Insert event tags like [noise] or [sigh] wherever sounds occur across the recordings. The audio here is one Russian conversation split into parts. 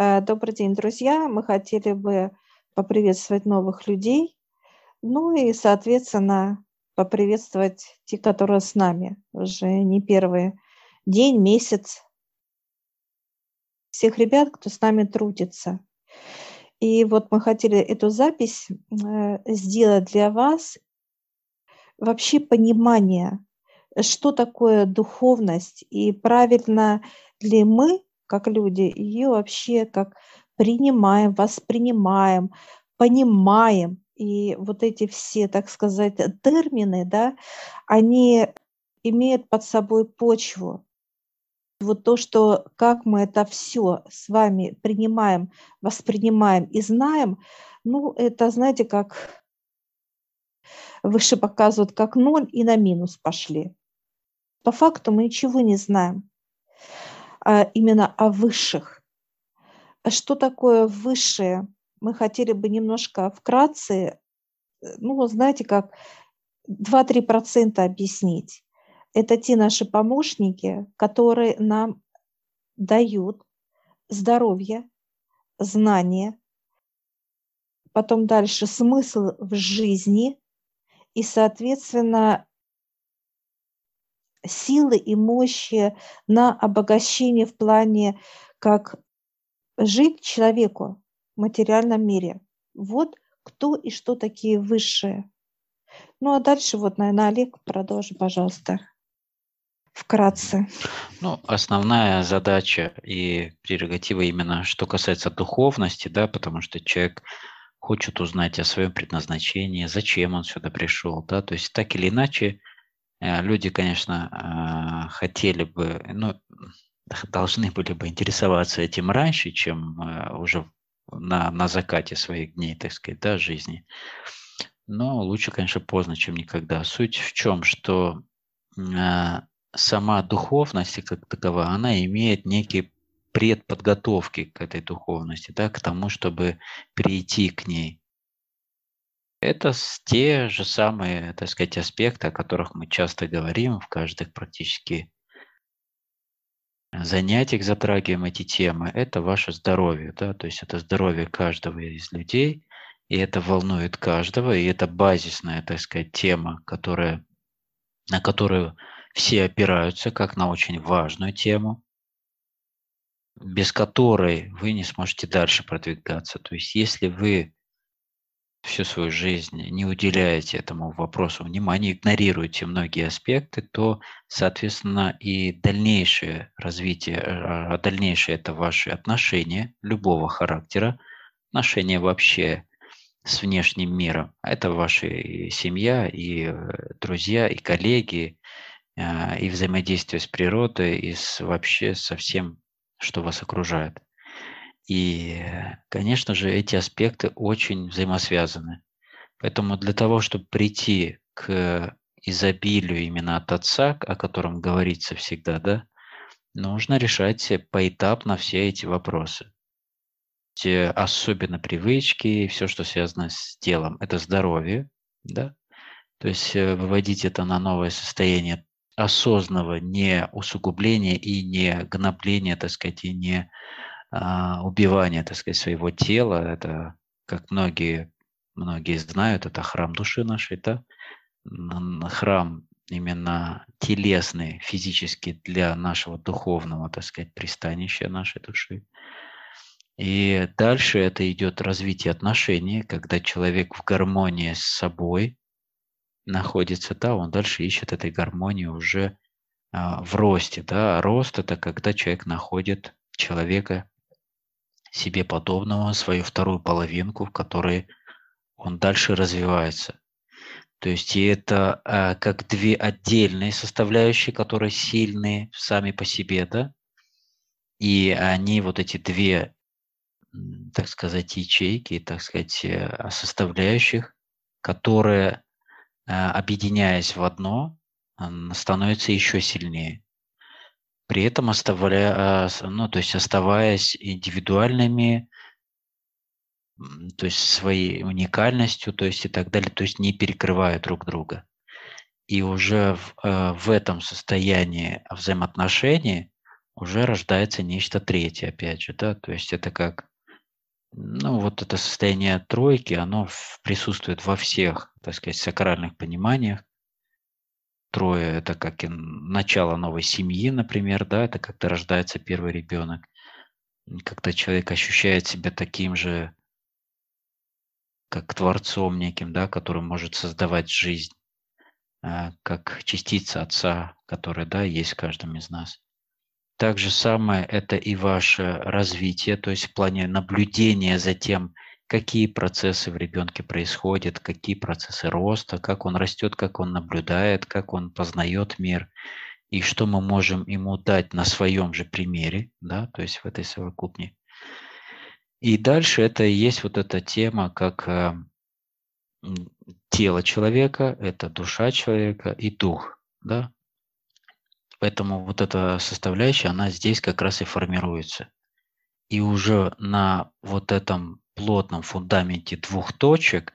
Э, добрый день, друзья. Мы хотели бы поприветствовать новых людей, ну и, соответственно, поприветствовать те, которые с нами уже не первый день, месяц. Всех ребят, кто с нами трудится. И вот мы хотели эту запись э, сделать для вас. Вообще понимание, что такое духовность и правильно ли мы как люди, ее вообще как принимаем, воспринимаем, понимаем. И вот эти все, так сказать, термины, да, они имеют под собой почву. Вот то, что как мы это все с вами принимаем, воспринимаем и знаем, ну, это, знаете, как выше показывают, как ноль и на минус пошли. По факту мы ничего не знаем именно о высших. А что такое высшее? Мы хотели бы немножко вкратце, э, ну, знаете, как 2-3% объяснить. Это те наши помощники, которые нам дают здоровье, знания, потом дальше смысл в жизни и, соответственно, силы и мощи на обогащение в плане, как жить человеку в материальном мире. Вот кто и что такие высшие. Ну а дальше вот, наверное, Олег, продолжи, пожалуйста, вкратце. Ну, основная задача и прерогатива именно, что касается духовности, да, потому что человек хочет узнать о своем предназначении, зачем он сюда пришел, да, то есть так или иначе люди, конечно, а, хотели бы, ну, должны были бы интересоваться этим раньше, чем э, уже на, на закате своих дней, так сказать, да, жизни. Но лучше, конечно, поздно, чем никогда. Суть в чем, что сама духовность как таковая, она имеет некие предподготовки к этой духовности, да, к тому, чтобы перейти к ней. Это те же самые, так сказать, аспекты, о которых мы часто говорим в каждых практически занятиях затрагиваем эти темы. Это ваше здоровье, да, то есть это здоровье каждого из людей, и это волнует каждого, и это базисная, так сказать, тема, которая, на которую все опираются как на очень важную тему, без которой вы не сможете дальше продвигаться. То есть если вы всю свою жизнь не уделяете этому вопросу внимания, игнорируете многие аспекты, то, соответственно, и дальнейшее развитие, а, а дальнейшее это ваши отношения любого характера, отношения вообще с внешним миром. Это ваша семья, и э, друзья, и коллеги, а, и взаимодействие с природой, и с, вообще со всем, что вас окружает. И, конечно же, эти аспекты очень взаимосвязаны. Поэтому для того, чтобы прийти к изобилию именно от Отца, о котором говорится всегда, да, нужно решать поэтапно все эти вопросы. Те особенно привычки, все, что связано с телом, это здоровье, да, то есть э, выводить это на новое состояние осознанного не усугубления и не гнобления, так сказать, и не убивание, так сказать, своего тела. Это, как многие, многие знают, это храм души нашей, да? Храм именно телесный, физический для нашего духовного, так сказать, пристанища нашей души. И дальше это идет развитие отношений, когда человек в гармонии с собой находится, да, он дальше ищет этой гармонии уже а, в росте, да. Рост – это когда человек находит человека себе подобного, свою вторую половинку, в которой он дальше развивается. То есть и это э, как две отдельные составляющие, которые сильные сами по себе, да, и они вот эти две, так сказать, ячейки, так сказать, э, составляющих, которые, э, объединяясь в одно, становятся еще сильнее при этом оставляя, а, ну, то есть оставаясь индивидуальными, то есть своей уникальностью, то есть и так далее, то есть не перекрывая друг друга. И уже в, а, в этом состоянии взаимоотношений уже рождается нечто третье, опять же, да, то есть это как, ну, вот это состояние тройки, оно присутствует во всех, так сказать, сакральных пониманиях. Трое – это как начало новой семьи, например, да, это когда рождается первый ребенок, когда человек ощущает себя таким же, как творцом неким, да, который может создавать жизнь, а, как частица Отца, которая, да, есть в каждом из нас. Так же самое это и ваше развитие, то есть в плане наблюдения за тем, какие процессы в ребенке происходят, какие процессы роста, как он растет, как он наблюдает, как он познает мир, и что мы можем ему дать на своем же примере, да, то есть в этой совокупне. И дальше это и есть вот эта тема, как э, тело человека, это душа человека и дух, да, Поэтому вот эта составляющая, она здесь как раз и формируется. И уже на вот этом плотном фундаменте двух точек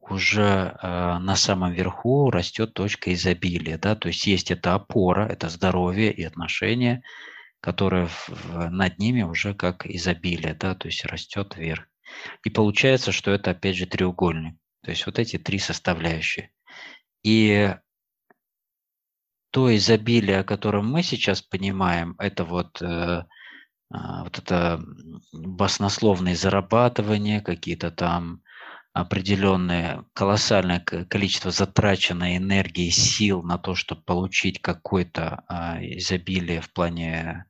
уже э, на самом верху растет точка изобилия. Да? То есть есть эта опора, это здоровье и отношения, которые в, над ними уже как изобилие, да? то есть растет вверх. И получается, что это опять же треугольник. То есть вот эти три составляющие. И то изобилие, о котором мы сейчас понимаем, это вот, э, вот это баснословные зарабатывания, какие-то там определенное колоссальное количество затраченной энергии, сил на то, чтобы получить какое-то а, изобилие в плане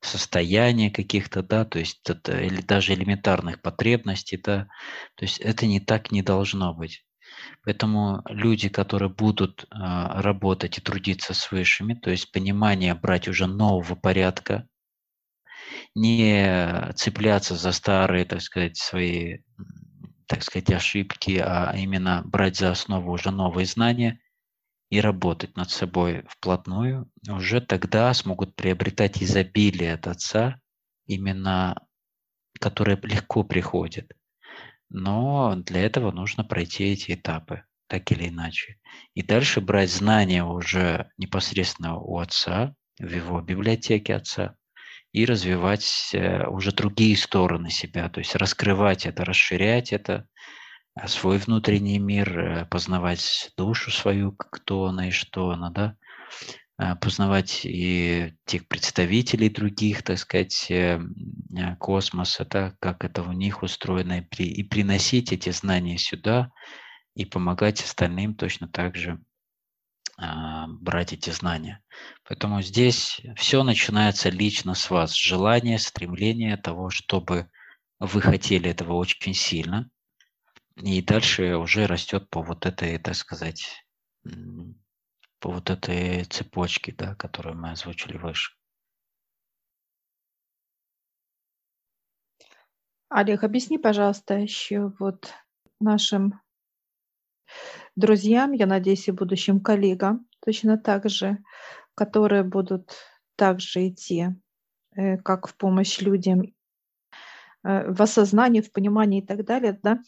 состояния каких-то, да, то есть это, или даже элементарных потребностей, да, то есть это не так не должно быть. Поэтому люди, которые будут а, работать и трудиться с высшими, то есть понимание брать уже нового порядка, не цепляться за старые, так сказать, свои, так сказать, ошибки, а именно брать за основу уже новые знания и работать над собой вплотную, уже тогда смогут приобретать изобилие от Отца, именно которое легко приходит. Но для этого нужно пройти эти этапы, так или иначе. И дальше брать знания уже непосредственно у отца, в его библиотеке отца, и развивать э, уже другие стороны себя, то есть раскрывать это, расширять это, э, свой внутренний мир, э, познавать душу свою, кто она и что она, да, познавать и тех представителей других, так сказать, космоса, да, как это у них устроено, и, при, и приносить эти знания сюда и помогать остальным точно так же брать эти знания. Поэтому здесь все начинается лично с вас. Желание, стремление того, чтобы вы хотели этого очень сильно. И дальше уже растет по вот этой, так сказать, по вот этой цепочке, да, которую мы озвучили выше. Олег, объясни, пожалуйста, еще вот нашим друзьям, я надеюсь, и будущим коллегам, точно так же, которые будут также идти э, как в помощь людям э, в осознании, в понимании и так далее, да,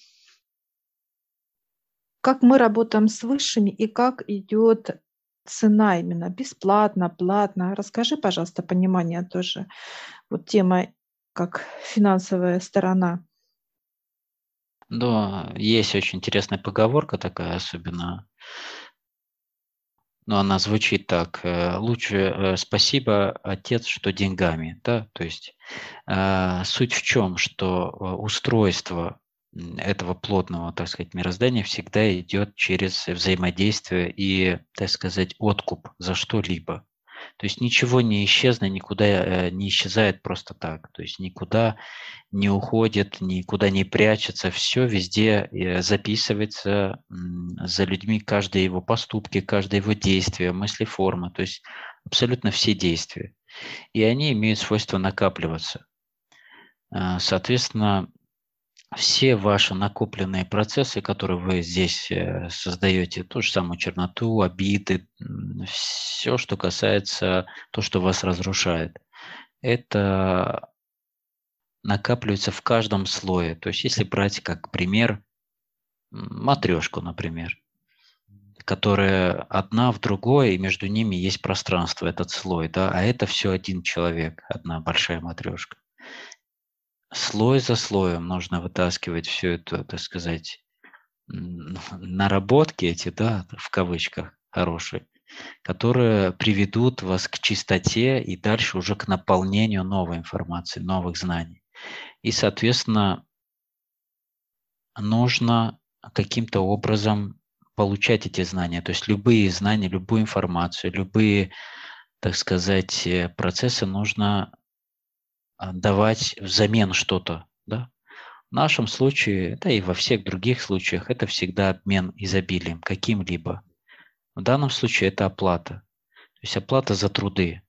как мы работаем с высшими и как идет цена именно бесплатно, платно. Расскажи, пожалуйста, понимание тоже. Вот тема как финансовая сторона. Да, есть очень интересная поговорка такая, особенно, но она звучит так. Э, лучше э, спасибо, отец, что деньгами. Да? То есть э, суть в чем, что устройство этого плотного, так сказать, мироздания всегда идет через взаимодействие и, так сказать, откуп за что-либо. То есть ничего не исчезнет, никуда э, не исчезает просто так. То есть никуда не уходит, никуда не прячется. Все везде э, записывается за людьми, каждое его поступки, каждое его действие, мысли, форма. То есть абсолютно все действия. И они имеют свойство накапливаться. А, соответственно, все ваши накопленные процессы, которые вы здесь э, создаете, ту же самую черноту, обиды, все, что касается то, что вас разрушает, это накапливается в каждом слое. То есть если брать как пример матрешку, например, которые одна в другой, и между ними есть пространство, этот слой, да, а это все один человек, одна большая матрешка. Слой за слоем нужно вытаскивать все это, так сказать, [laughs] наработки эти, да, в кавычках, хорошие, которые приведут вас к чистоте и дальше уже к наполнению новой информации, новых знаний. И, соответственно, нужно каким-то образом получать эти знания. То есть любые знания, любую информацию, любые, так сказать, э, процессы нужно давать взамен что-то. Да? В нашем случае, да и во всех других случаях, это всегда обмен изобилием каким-либо. В данном случае это оплата. То есть оплата за труды.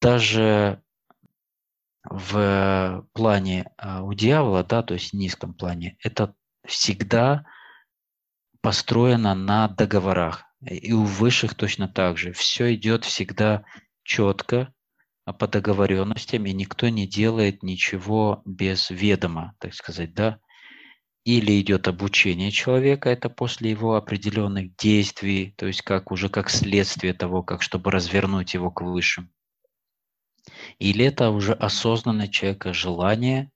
Даже в плане а, у дьявола, да, то есть в низком плане, это всегда построено на договорах. И у высших точно так же. Все идет всегда четко, а по договоренностям, и никто не делает ничего без ведома, так сказать, да. Или идет обучение человека, это после его определенных действий, то есть как уже как следствие того, как чтобы развернуть его к высшим. Или это уже осознанное человека желание,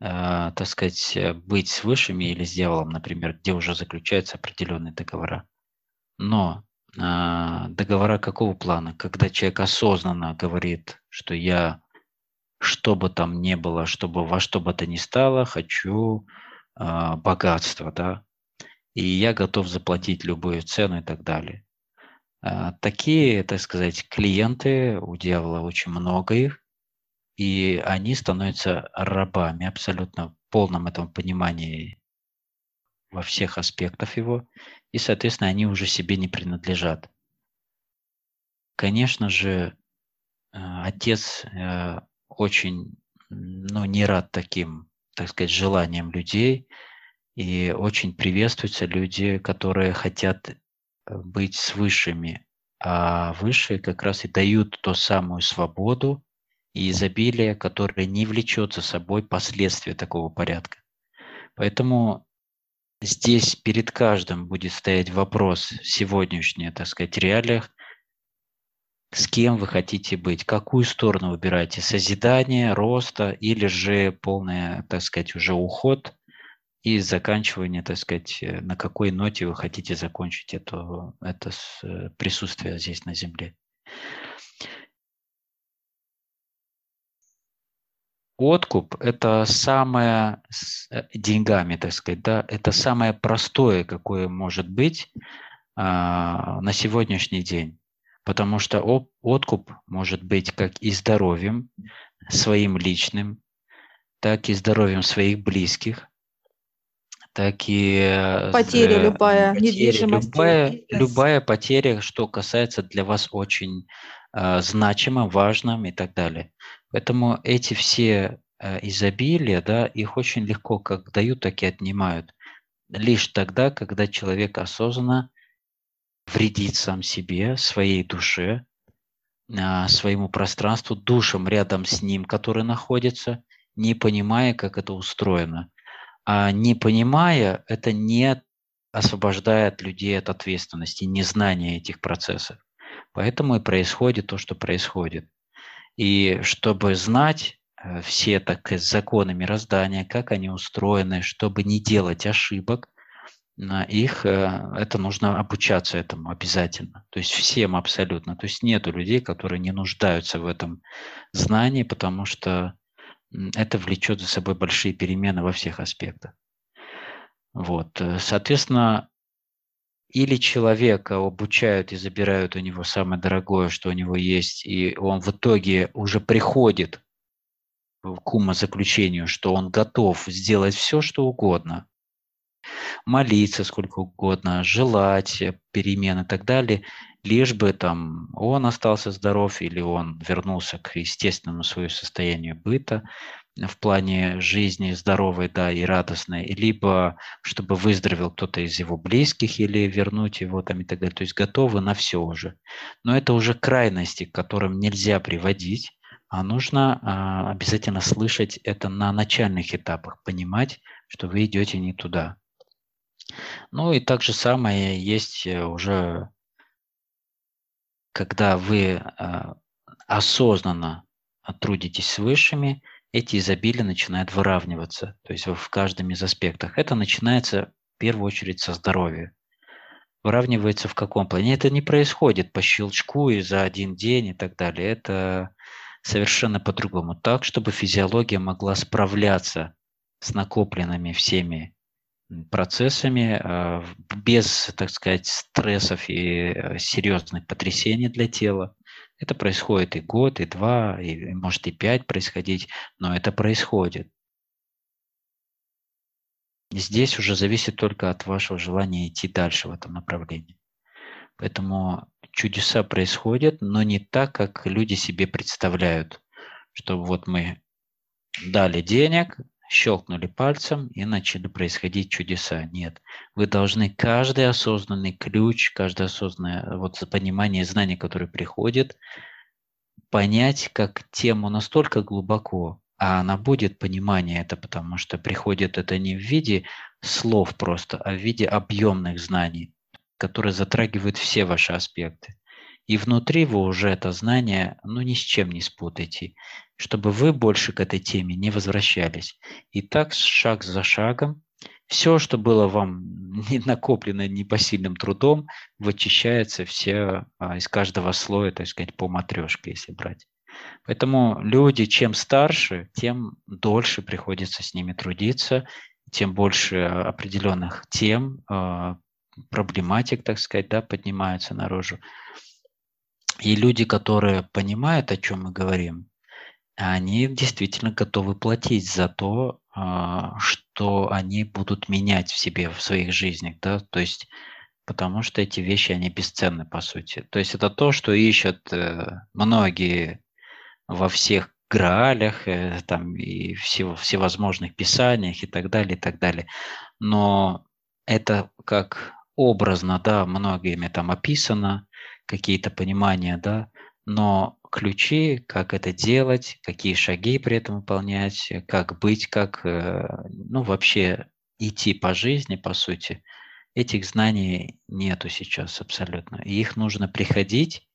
э, так сказать, быть с высшими или с дьяволом, например, где уже заключаются определенные договора. Но э, договора какого плана? Когда человек осознанно говорит, что я, что бы там ни было, чтобы во что бы то ни стало, хочу э, богатства, да, и я готов заплатить любую цену и так далее. А, такие, так сказать, клиенты, у дьявола очень много их, и они становятся рабами абсолютно в полном этом понимании во всех аспектах его, и, соответственно, они уже себе не принадлежат. Конечно же, отец э, очень ну, не рад таким, так сказать, желаниям людей, и очень приветствуются люди, которые хотят быть с высшими, а высшие как раз и дают ту самую свободу и изобилие, которое не влечет за собой последствия такого порядка. Поэтому здесь перед каждым будет стоять вопрос сегодняшний, так сказать, реалиях, с кем вы хотите быть, какую сторону выбираете, созидание, роста или же полный, так сказать, уже уход и заканчивание, так сказать, э, на какой ноте вы хотите закончить это, это присутствие здесь на Земле. Откуп – это самое, э, деньгами, так сказать, да, это самое простое, какое может быть а, на сегодняшний день. Потому что откуп может быть как и здоровьем своим личным, так и здоровьем своих близких, так и э, потеря любая, потеря, недвижимость. Любая, любая потеря, что касается для вас очень э, значимым, важным и так далее. Поэтому эти все э, изобилия, да, их очень легко как дают, так и отнимают. Лишь тогда, когда человек осознанно вредит сам себе, своей душе, э, своему пространству, душам рядом с ним, которые находятся, не понимая, как это устроено. А не понимая, это не освобождает людей от ответственности, незнания этих процессов. Поэтому и происходит то, что происходит. И чтобы знать э, все так законы мироздания, как они устроены, чтобы не делать ошибок, их, э, это нужно обучаться этому обязательно. То есть всем абсолютно. То есть нету людей, которые не нуждаются в этом знании, потому что это влечет за собой большие перемены во всех аспектах. Вот. Э, соответственно, или человека обучают и забирают у него самое дорогое, что у него есть, и он в итоге уже приходит к умозаключению, что он готов сделать все, что угодно, молиться сколько угодно, желать перемен и так далее, лишь бы там он остался здоров или он вернулся к естественному своему состоянию быта в плане жизни здоровой, да, и радостной, либо чтобы выздоровел кто-то из его близких или вернуть его там и так далее. То есть готовы на все уже. Но это уже крайности, к которым нельзя приводить, а нужно а, обязательно слышать это на начальных этапах, понимать, что вы идете не туда. Ну и так же самое есть э, уже, когда вы а, осознанно трудитесь с высшими, эти изобилия начинают выравниваться, то есть в каждом из аспектов. Это начинается в первую очередь со здоровья. Выравнивается в каком плане? Это не происходит по щелчку и за один день и так далее. Это совершенно по-другому. Так, чтобы физиология могла справляться с накопленными всеми процессами а, без, так сказать, стрессов и э, серьезных потрясений для тела. Это происходит и год, и два, и может и пять происходить, но это происходит. Здесь уже зависит только от вашего желания идти дальше в этом направлении. Поэтому чудеса происходят, но не так, как люди себе представляют, что вот мы дали денег, щелкнули пальцем и начали происходить чудеса. Нет, вы должны каждый осознанный ключ, каждое осознанное вот понимание, знание, которое приходит, понять как тему настолько глубоко, а она будет понимание это, потому что приходит это не в виде слов просто, а в виде объемных знаний, которые затрагивают все ваши аспекты. И внутри вы уже это знание, ну, ни с чем не спутаете, чтобы вы больше к этой теме не возвращались. И так, шаг за шагом, все, что было вам [laughs] не накоплено непосильным трудом, вычищается все а, из каждого слоя, так сказать, по матрешке, если брать. Поэтому люди, чем старше, тем дольше приходится с ними трудиться, тем больше определенных тем, а, проблематик, так сказать, да, поднимаются наружу. И люди, которые понимают, о чем мы говорим, они действительно готовы платить за то, а, что они будут менять в себе, в своих жизнях, да, то есть потому что эти вещи, они бесценны, по сути. То есть это то, что ищут э, многие во всех граалях, э, там, и всего, всевозможных писаниях и так далее, и так далее. Но это как образно, да, многими там описано, какие-то понимания, да, но ключи, как это делать, какие шаги при этом выполнять, как быть, как, э, ну, вообще идти по жизни, по сути, этих знаний нету сейчас абсолютно. И их нужно приходить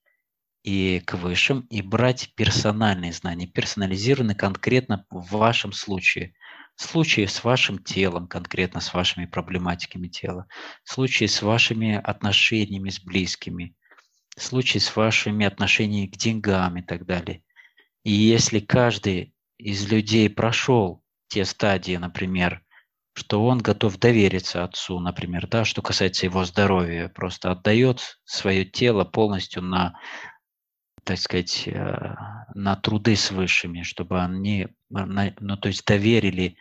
и к высшим, и брать персональные знания, персонализированные конкретно в вашем случае. Случае с вашим телом, конкретно с вашими проблематиками тела, случае с вашими отношениями с близкими, случай с вашими отношениями к деньгам и так далее. И если каждый из людей прошел те стадии, например, что он готов довериться отцу, например, да, что касается его здоровья, просто отдает свое тело полностью на, так сказать, э, на труды с высшими, чтобы они, ну, то есть доверили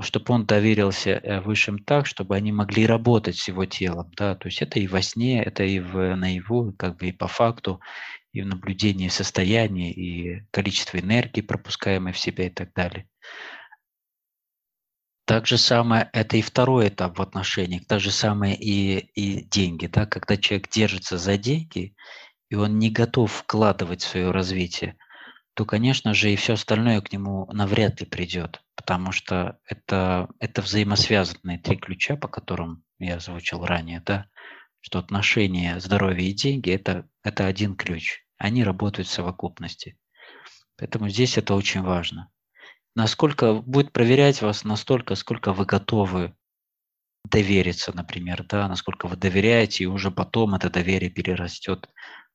чтобы он доверился э, высшим так, чтобы они могли работать с его телом. Да? То есть это и во сне, это и в наяву, как бы и по факту, и в наблюдении состояния, и количество энергии, пропускаемой в себя и так далее. Так же самое, это и второй этап в отношениях, так же самое и, и деньги. Да? Когда человек держится за деньги, и он не готов вкладывать в свое развитие, то, конечно же, и все остальное к нему навряд ли придет, потому что это, это взаимосвязанные три ключа, по которым я озвучил ранее, да, что отношения, здоровье и деньги это, – это один ключ. Они работают в совокупности. Поэтому здесь это очень важно. Насколько будет проверять вас настолько, сколько вы готовы довериться, например, да, насколько вы доверяете, и уже потом это доверие перерастет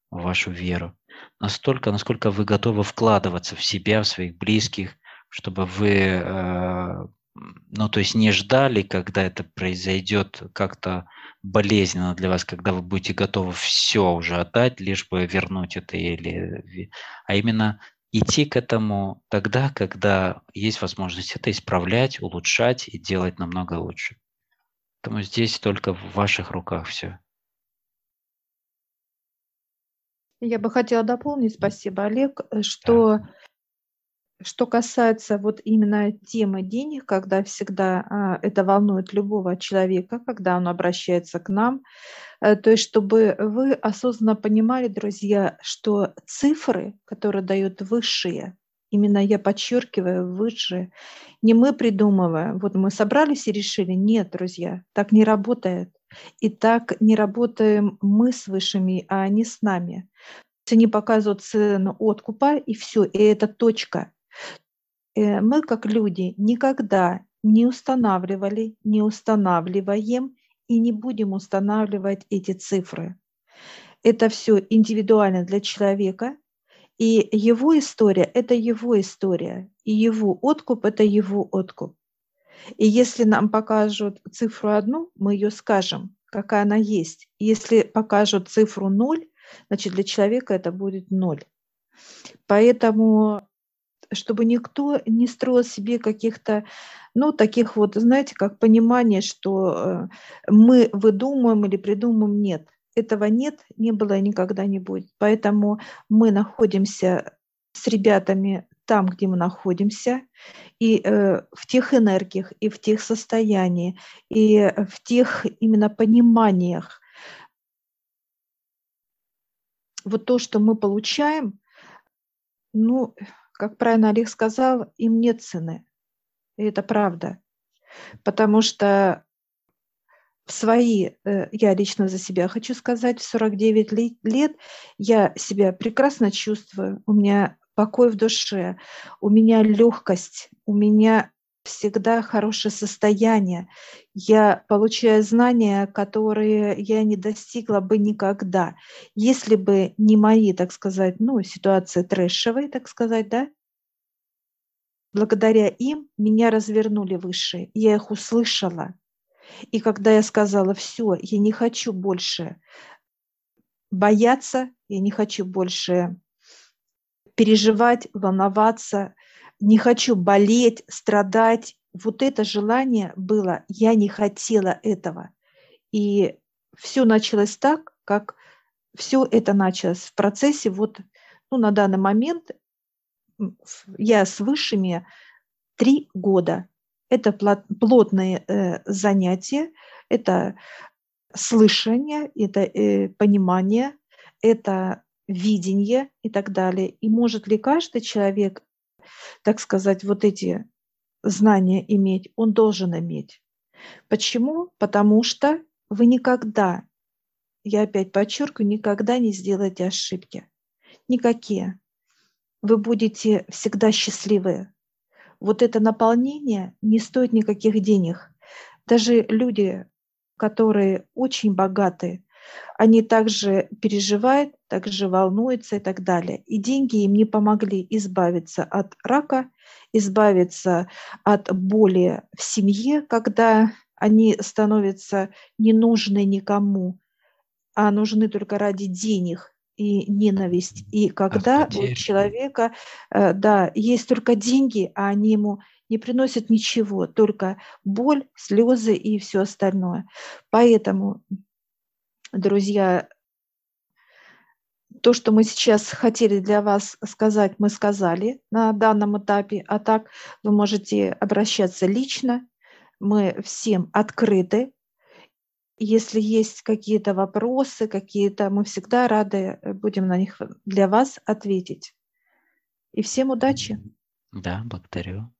в вашу веру настолько, насколько вы готовы вкладываться в себя, в своих близких, чтобы вы, э, ну, то есть не ждали, когда это произойдет как-то болезненно для вас, когда вы будете готовы все уже отдать, лишь бы вернуть это, или, а именно идти к этому тогда, когда есть возможность это исправлять, улучшать и делать намного лучше. Поэтому здесь только в ваших руках все. Я бы хотела дополнить, спасибо, Олег, э, что что касается вот именно темы денег, когда всегда а, это волнует любого человека, когда он обращается к нам, э, то есть чтобы вы осознанно понимали, друзья, что цифры, которые дают высшие, именно я подчеркиваю, высшее. Не мы придумываем, вот мы собрались и решили. Нет, друзья, так не работает. И так не работаем мы с высшими, а они с нами. Они показывают цену откупа, и все, и это точка. Э, мы, как люди, никогда не устанавливали, не устанавливаем и не будем устанавливать эти цифры. Это все индивидуально для человека, и его история – это его история, и его откуп – это его откуп. И если нам покажут цифру одну, мы ее скажем, какая она есть. Если покажут цифру ноль, значит для человека это будет ноль. Поэтому чтобы никто не строил себе каких-то, ну, таких вот, знаете, как понимание, что э, мы выдумываем или придумываем, нет. Этого нет, не было и никогда не будет. Поэтому мы находимся с ребятами там, где мы находимся, и э, в тех энергиях, и в тех состояниях, и в тех именно пониманиях. Вот то, что мы получаем, ну, как правильно Олег сказал, им нет цены. И это правда. Потому что в свои, э, я лично за себя хочу сказать, в 49 лет я себя прекрасно чувствую, у меня покой в душе, у меня легкость, у меня всегда хорошее состояние. Я получаю знания, которые я не достигла бы никогда, если бы не мои, так сказать, ну, ситуации трэшевые, так сказать, да, благодаря им меня развернули выше, я их услышала. И когда я сказала, все, я не хочу больше бояться, я не хочу больше переживать, волноваться, не хочу болеть, страдать. Вот это желание было, я не хотела этого. И все началось так, как все это началось в процессе. Вот ну, на данный момент я с высшими три года. Это плотные э, занятия, это слышание, это э, понимание, это видение и так далее. И может ли каждый человек, так сказать, вот эти знания иметь? Он должен иметь. Почему? Потому что вы никогда, я опять подчеркиваю, никогда не сделаете ошибки. Никакие. Вы будете всегда счастливы вот это наполнение не стоит никаких денег. Даже люди, которые очень богаты, они также переживают, также волнуются и так далее. И деньги им не помогли избавиться от рака, избавиться от боли в семье, когда они становятся не нужны никому, а нужны только ради денег и ненависть. И когда у человека, э, да, есть только деньги, а они ему не приносят ничего, только боль, слезы и все остальное. Поэтому, друзья, то, что мы сейчас хотели для вас сказать, мы сказали на данном этапе, а так вы можете обращаться лично, мы всем открыты, если есть какие-то вопросы, какие-то, мы всегда рады э, будем на них для вас ответить. И всем удачи. Да, благодарю.